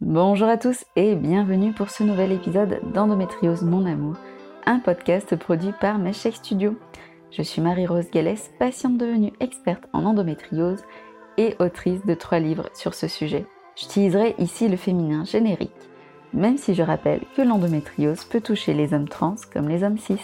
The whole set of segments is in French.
Bonjour à tous et bienvenue pour ce nouvel épisode d'Endométriose Mon Amour, un podcast produit par Meshake Studio. Je suis Marie-Rose Gallès, patiente devenue experte en endométriose et autrice de trois livres sur ce sujet. J'utiliserai ici le féminin générique, même si je rappelle que l'endométriose peut toucher les hommes trans comme les hommes cis.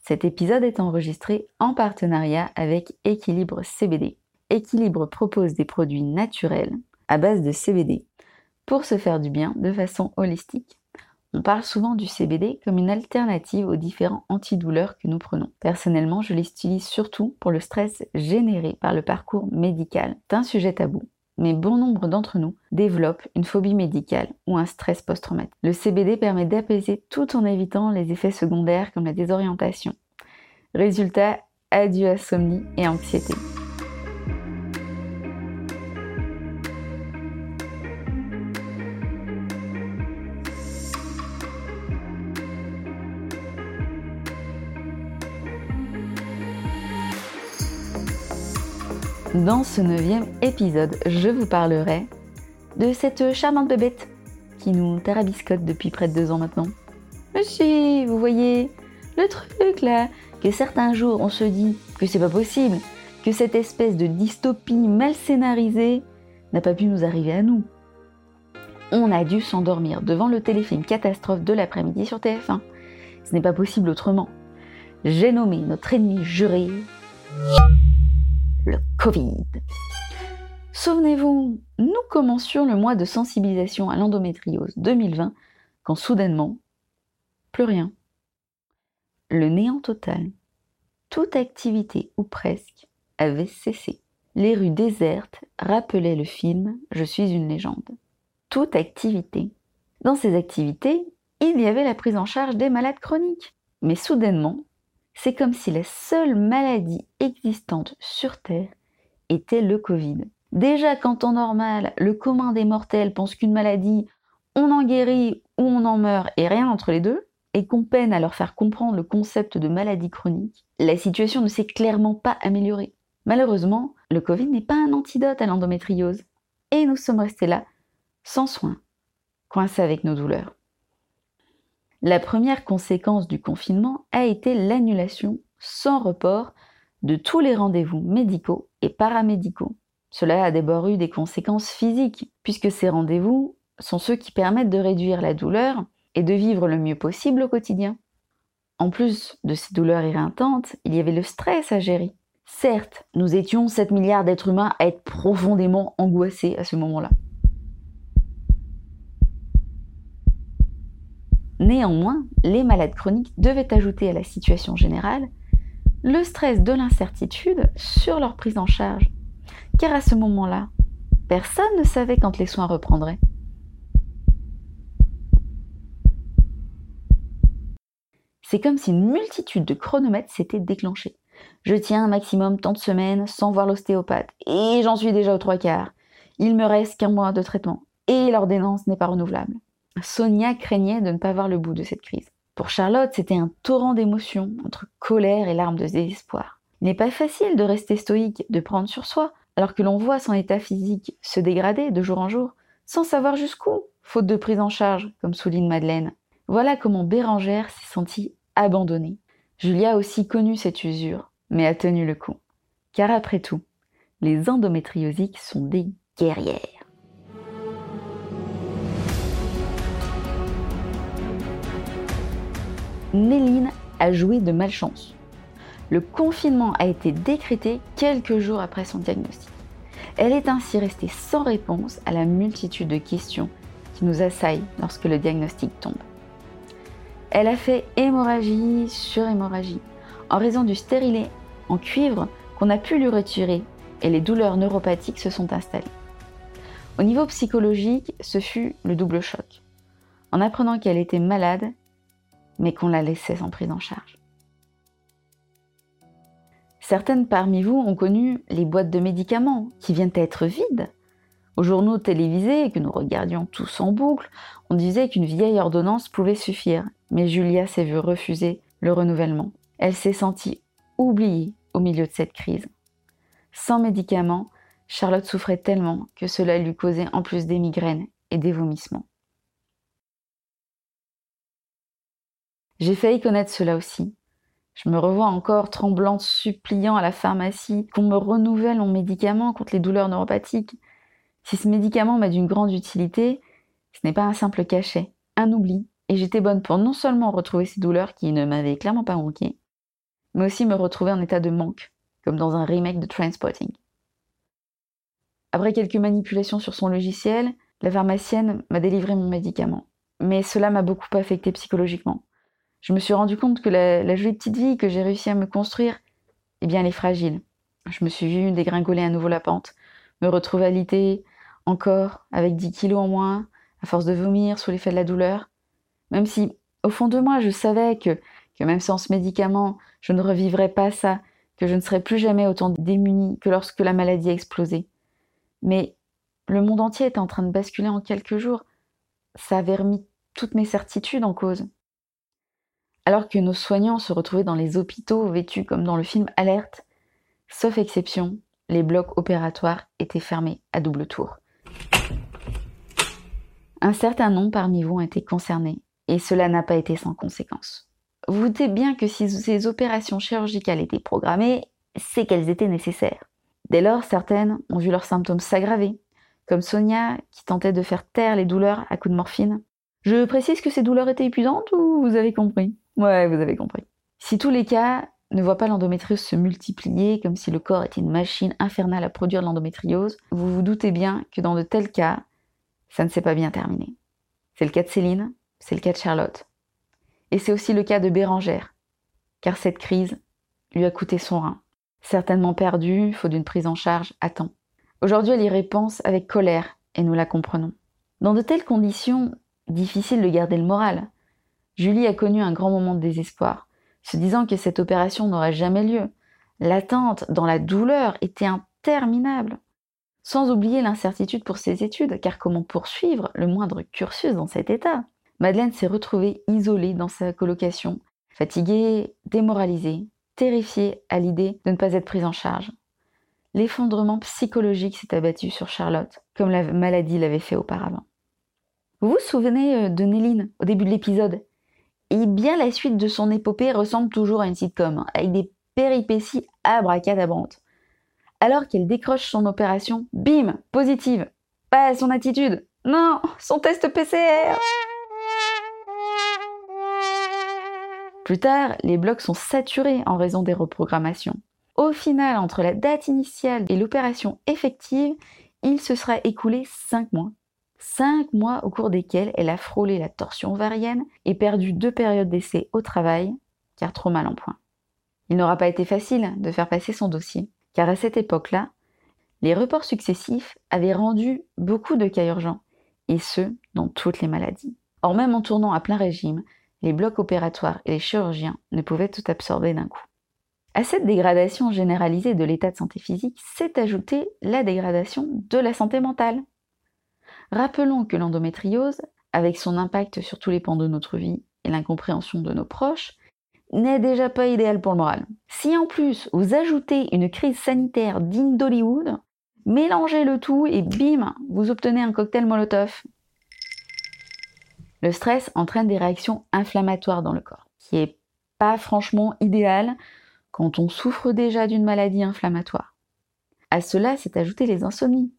Cet épisode est enregistré en partenariat avec Équilibre CBD. Équilibre propose des produits naturels à base de CBD pour se faire du bien de façon holistique. On parle souvent du CBD comme une alternative aux différents antidouleurs que nous prenons. Personnellement, je l'utilise surtout pour le stress généré par le parcours médical. C'est un sujet tabou, mais bon nombre d'entre nous développent une phobie médicale ou un stress post-traumatique. Le CBD permet d'apaiser tout en évitant les effets secondaires comme la désorientation. Résultat, adieu insomnie et anxiété. Dans ce neuvième épisode, je vous parlerai de cette charmante bébête qui nous tarabiscote depuis près de deux ans maintenant. Monsieur, vous voyez, le truc là, que certains jours on se dit que c'est pas possible, que cette espèce de dystopie mal scénarisée n'a pas pu nous arriver à nous. On a dû s'endormir devant le téléfilm catastrophe de l'après-midi sur TF1. Ce n'est pas possible autrement. J'ai nommé notre ennemi juré le Covid. Souvenez-vous, nous commencions le mois de sensibilisation à l'endométriose 2020 quand soudainement, plus rien. Le néant total. Toute activité, ou presque, avait cessé. Les rues désertes rappelaient le film Je suis une légende. Toute activité. Dans ces activités, il y avait la prise en charge des malades chroniques. Mais soudainement, c'est comme si la seule maladie existante sur Terre était le Covid. Déjà qu'en temps normal, le commun des mortels pense qu'une maladie, on en guérit ou on en meurt et rien entre les deux, et qu'on peine à leur faire comprendre le concept de maladie chronique, la situation ne s'est clairement pas améliorée. Malheureusement, le Covid n'est pas un antidote à l'endométriose, et nous sommes restés là, sans soins, coincés avec nos douleurs. La première conséquence du confinement a été l'annulation sans report de tous les rendez-vous médicaux et paramédicaux. Cela a d'abord eu des conséquences physiques, puisque ces rendez-vous sont ceux qui permettent de réduire la douleur et de vivre le mieux possible au quotidien. En plus de ces douleurs éreintantes, il y avait le stress à gérer. Certes, nous étions 7 milliards d'êtres humains à être profondément angoissés à ce moment-là. Néanmoins, les malades chroniques devaient ajouter à la situation générale le stress de l'incertitude sur leur prise en charge, car à ce moment-là, personne ne savait quand les soins reprendraient. C'est comme si une multitude de chronomètres s'était déclenchée. Je tiens un maximum tant de semaines sans voir l'ostéopathe, et j'en suis déjà aux trois quarts. Il me reste qu'un mois de traitement, et l'ordonnance n'est pas renouvelable. Sonia craignait de ne pas voir le bout de cette crise. Pour Charlotte, c'était un torrent d'émotions, entre colère et larmes de désespoir. Il n'est pas facile de rester stoïque, de prendre sur soi, alors que l'on voit son état physique se dégrader de jour en jour, sans savoir jusqu'où, faute de prise en charge, comme souligne Madeleine. Voilà comment Bérangère s'est sentie abandonnée. Julia a aussi connu cette usure, mais a tenu le coup. Car après tout, les endométriosiques sont des guerrières. Néline a joué de malchance. Le confinement a été décrété quelques jours après son diagnostic. Elle est ainsi restée sans réponse à la multitude de questions qui nous assaillent lorsque le diagnostic tombe. Elle a fait hémorragie sur hémorragie en raison du stérilet en cuivre qu'on a pu lui retirer et les douleurs neuropathiques se sont installées. Au niveau psychologique, ce fut le double choc. En apprenant qu'elle était malade, mais qu'on la laissait sans prise en charge. Certaines parmi vous ont connu les boîtes de médicaments qui viennent être vides. Aux journaux télévisés que nous regardions tous en boucle, on disait qu'une vieille ordonnance pouvait suffire, mais Julia s'est vue refuser le renouvellement. Elle s'est sentie oubliée au milieu de cette crise. Sans médicaments, Charlotte souffrait tellement que cela lui causait en plus des migraines et des vomissements. J'ai failli connaître cela aussi. Je me revois encore tremblante, suppliant à la pharmacie qu'on me renouvelle mon médicament contre les douleurs neuropathiques. Si ce médicament m'a d'une grande utilité, ce n'est pas un simple cachet, un oubli, et j'étais bonne pour non seulement retrouver ces douleurs qui ne m'avaient clairement pas manqué, mais aussi me retrouver en état de manque, comme dans un remake de Transporting. Après quelques manipulations sur son logiciel, la pharmacienne m'a délivré mon médicament. Mais cela m'a beaucoup affecté psychologiquement. Je me suis rendu compte que la, jolie petite vie que j'ai réussi à me construire, eh bien, elle est fragile. Je me suis vue dégringoler à nouveau la pente, me retrouver alitée, encore, avec 10 kilos en moins, à force de vomir sous l'effet de la douleur. Même si, au fond de moi, je savais que, que même sans ce médicament, je ne revivrais pas ça, que je ne serais plus jamais autant démunie que lorsque la maladie a explosé. Mais le monde entier était en train de basculer en quelques jours. Ça avait remis toutes mes certitudes en cause. Alors que nos soignants se retrouvaient dans les hôpitaux vêtus comme dans le film Alerte, sauf exception, les blocs opératoires étaient fermés à double tour. Un certain nombre parmi vous ont été concernés, et cela n'a pas été sans conséquence. Vous doutez bien que si ces opérations chirurgicales étaient programmées, c'est qu'elles étaient nécessaires. Dès lors, certaines ont vu leurs symptômes s'aggraver, comme Sonia qui tentait de faire taire les douleurs à coups de morphine. Je précise que ces douleurs étaient épuisantes ou vous avez compris? Ouais, vous avez compris. Si tous les cas ne voient pas l'endométriose se multiplier comme si le corps était une machine infernale à produire l'endométriose, vous vous doutez bien que dans de tels cas, ça ne s'est pas bien terminé. C'est le cas de Céline, c'est le cas de Charlotte. Et c'est aussi le cas de Bérangère, car cette crise lui a coûté son rein, certainement perdu, faute d'une prise en charge à temps. Aujourd'hui, elle y réponse avec colère, et nous la comprenons. Dans de telles conditions, difficile de garder le moral. Julie a connu un grand moment de désespoir, se disant que cette opération n'aurait jamais lieu. L'attente dans la douleur était interminable. Sans oublier l'incertitude pour ses études, car comment poursuivre le moindre cursus dans cet état? Madeleine s'est retrouvée isolée dans sa colocation, fatiguée, démoralisée, terrifiée à l'idée de ne pas être prise en charge. L'effondrement psychologique s'est abattu sur Charlotte, comme la maladie l'avait fait auparavant. Vous vous souvenez euh, de Néline au début de l'épisode? Eh bien, la suite de son épopée ressemble toujours à une sitcom, avec des péripéties abracadabrantes. Alors qu'elle décroche son opération, bim, positive. Pas son attitude, non, son test PCR. Plus tard, les blocs sont saturés en raison des reprogrammations. Au final, entre la date initiale et l'opération effective, il se sera écoulé 5 mois. 5 mois au cours desquels elle a frôlé la torsion ovarienne et perdu deux périodes d'essai au travail, car trop mal en point. Il n'aura pas été facile de faire passer son dossier, car à cette époque-là, les reports successifs avaient rendu beaucoup de cas urgents, et ce, dans toutes les maladies. Or, même en tournant à plein régime, les blocs opératoires et les chirurgiens ne pouvaient tout absorber d'un coup. À cette dégradation généralisée de l'état de santé physique s'est ajoutée la dégradation de la santé mentale. Rappelons que l'endométriose, avec son impact sur tous les pans de notre vie et l'incompréhension de nos proches, n'est déjà pas idéal pour le moral. Si en plus vous ajoutez une crise sanitaire digne d'Hollywood, mélangez le tout et bim, vous obtenez un cocktail Molotov. Le stress entraîne des réactions inflammatoires dans le corps, qui est pas franchement idéal quand on souffre déjà d'une maladie inflammatoire. À cela s'est ajouté les insomnies.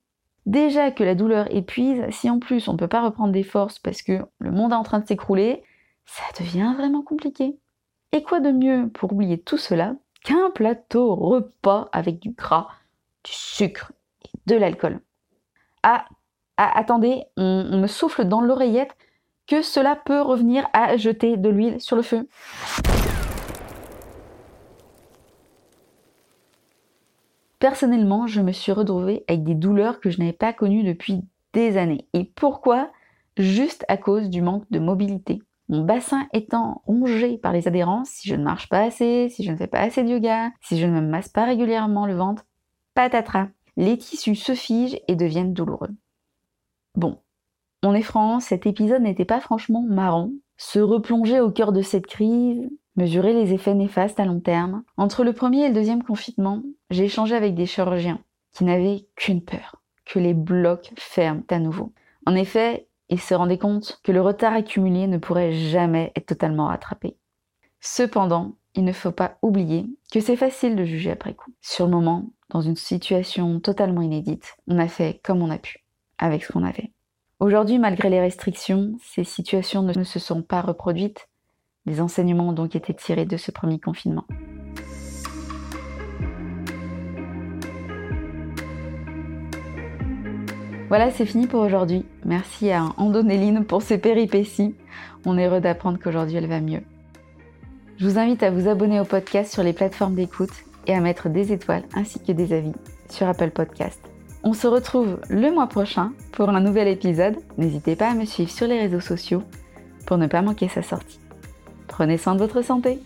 Déjà que la douleur épuise, si en plus on ne peut pas reprendre des forces parce que le monde est en train de s'écrouler, ça devient vraiment compliqué. Et quoi de mieux pour oublier tout cela qu'un plateau repas avec du gras, du sucre et de l'alcool? Ah, ah, attendez, on me souffle dans l'oreillette que cela peut revenir à jeter de l'huile sur le feu. Personnellement, je me suis retrouvée avec des douleurs que je n'avais pas connues depuis des années. Et pourquoi? Juste à cause du manque de mobilité. Mon bassin étant rongé par les adhérences, si je ne marche pas assez, si je ne fais pas assez de yoga, si je ne me masse pas régulièrement le ventre, patatras. Les tissus se figent et deviennent douloureux. Bon, on est franc, cet épisode n'était pas franchement marrant. Se replonger au cœur de cette crise, mesurer les effets néfastes à long terme. Entre le premier et le deuxième confinement, j'ai échangé avec des chirurgiens qui n'avait qu'une peur, que les blocs ferment à nouveau. En effet, il se rendait compte que le retard accumulé ne pourrait jamais être totalement rattrapé. Cependant, il ne faut pas oublier que c'est facile de juger après coup. Sur le moment, dans une situation totalement inédite, on a fait comme on a pu, avec ce qu'on avait. Aujourd'hui, malgré les restrictions, ces situations ne se sont pas reproduites. Des enseignements ont donc été tirés de ce premier confinement. Voilà, c'est fini pour aujourd'hui. Merci à Andonéline pour ses péripéties. On est heureux d'apprendre qu'aujourd'hui elle va mieux. Je vous invite à vous abonner au podcast sur les plateformes d'écoute et à mettre des étoiles ainsi que des avis sur Apple Podcast. On se retrouve le mois prochain pour un nouvel épisode. N'hésitez pas à me suivre sur les réseaux sociaux pour ne pas manquer sa sortie. Prenez soin de votre santé.